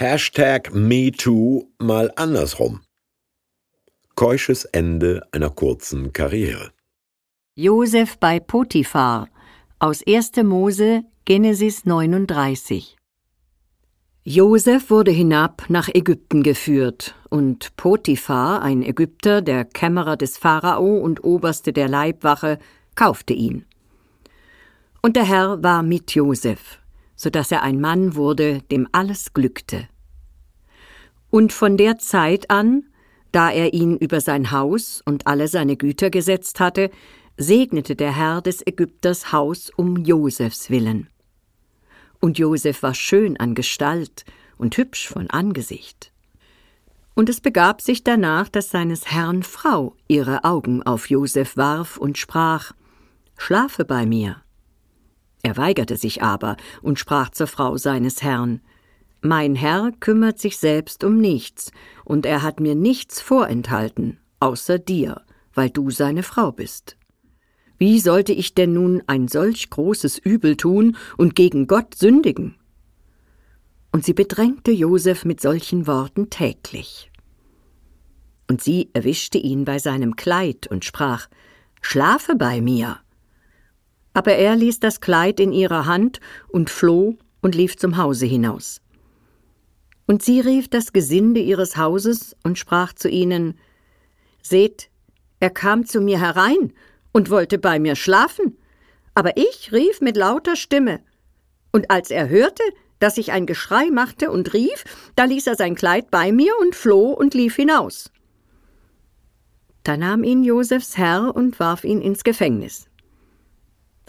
Hashtag MeToo mal andersrum. Keusches Ende einer kurzen Karriere. Josef bei Potiphar aus 1. Mose Genesis 39 Josef wurde hinab nach Ägypten geführt, und Potiphar, ein Ägypter, der Kämmerer des Pharao und Oberste der Leibwache, kaufte ihn. Und der Herr war mit Josef, so dass er ein Mann wurde, dem alles glückte. Und von der Zeit an, da er ihn über sein Haus und alle seine Güter gesetzt hatte, segnete der Herr des Ägypters Haus um Josefs willen und Josef war schön an Gestalt und hübsch von Angesicht. Und es begab sich danach, dass seines Herrn Frau ihre Augen auf Josef warf und sprach Schlafe bei mir. Er weigerte sich aber und sprach zur Frau seines Herrn Mein Herr kümmert sich selbst um nichts, und er hat mir nichts vorenthalten, außer dir, weil du seine Frau bist. Wie sollte ich denn nun ein solch großes Übel tun und gegen Gott sündigen? Und sie bedrängte Josef mit solchen Worten täglich. Und sie erwischte ihn bei seinem Kleid und sprach Schlafe bei mir. Aber er ließ das Kleid in ihrer Hand und floh und lief zum Hause hinaus. Und sie rief das Gesinde ihres Hauses und sprach zu ihnen Seht, er kam zu mir herein und wollte bei mir schlafen. Aber ich rief mit lauter Stimme. Und als er hörte, dass ich ein Geschrei machte und rief, da ließ er sein Kleid bei mir und floh und lief hinaus. Da nahm ihn Josefs Herr und warf ihn ins Gefängnis.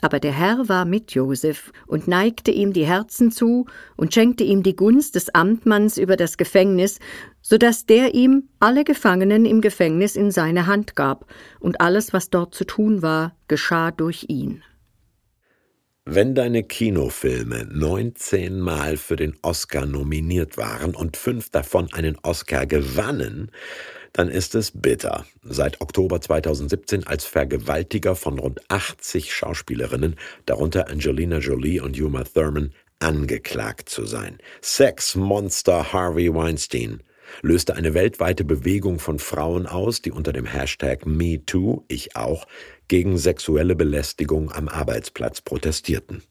Aber der Herr war mit Josef und neigte ihm die Herzen zu und schenkte ihm die Gunst des Amtmanns über das Gefängnis, so dass der ihm alle Gefangenen im Gefängnis in seine Hand gab, und alles, was dort zu tun war, geschah durch ihn. Wenn deine Kinofilme 19 Mal für den Oscar nominiert waren und fünf davon einen Oscar gewannen, dann ist es bitter, seit Oktober 2017 als Vergewaltiger von rund 80 Schauspielerinnen, darunter Angelina Jolie und Uma Thurman, angeklagt zu sein. Sexmonster Harvey Weinstein löste eine weltweite Bewegung von Frauen aus, die unter dem Hashtag MeToo, ich auch, gegen sexuelle Belästigung am Arbeitsplatz protestierten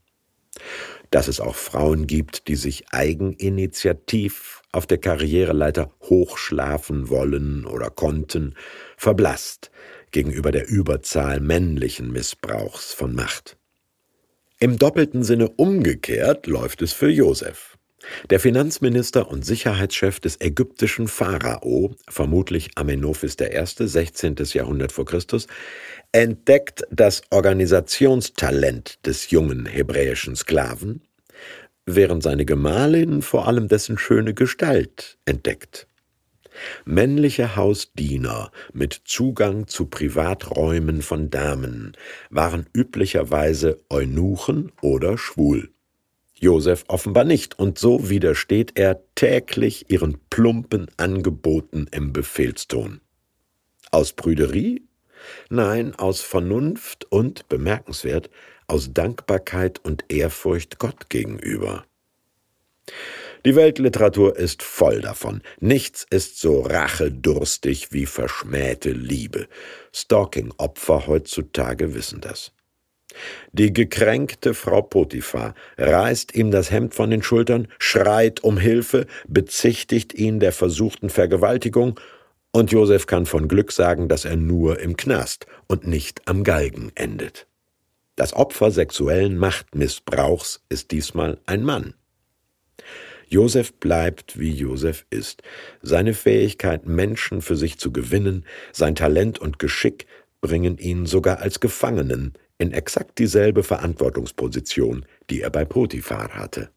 dass es auch Frauen gibt, die sich eigeninitiativ auf der Karriereleiter hochschlafen wollen oder konnten, verblasst gegenüber der Überzahl männlichen Missbrauchs von Macht. Im doppelten Sinne umgekehrt läuft es für Josef. Der Finanzminister und Sicherheitschef des ägyptischen Pharao, vermutlich Amenophis I., 16. Jahrhundert vor Christus, entdeckt das Organisationstalent des jungen hebräischen Sklaven, während seine Gemahlin vor allem dessen schöne Gestalt entdeckt. Männliche Hausdiener mit Zugang zu Privaträumen von Damen waren üblicherweise Eunuchen oder schwul. Josef offenbar nicht, und so widersteht er täglich ihren plumpen Angeboten im Befehlston. Aus Prüderie Nein, aus Vernunft und, bemerkenswert, aus Dankbarkeit und Ehrfurcht Gott gegenüber. Die Weltliteratur ist voll davon. Nichts ist so rachedurstig wie verschmähte Liebe. Stalking-Opfer heutzutage wissen das. Die gekränkte Frau Potiphar reißt ihm das Hemd von den Schultern, schreit um Hilfe, bezichtigt ihn der versuchten Vergewaltigung und Josef kann von Glück sagen, dass er nur im Knast und nicht am Galgen endet. Das Opfer sexuellen Machtmissbrauchs ist diesmal ein Mann. Josef bleibt, wie Josef ist. Seine Fähigkeit, Menschen für sich zu gewinnen, sein Talent und Geschick bringen ihn sogar als Gefangenen in exakt dieselbe Verantwortungsposition, die er bei Potiphar hatte.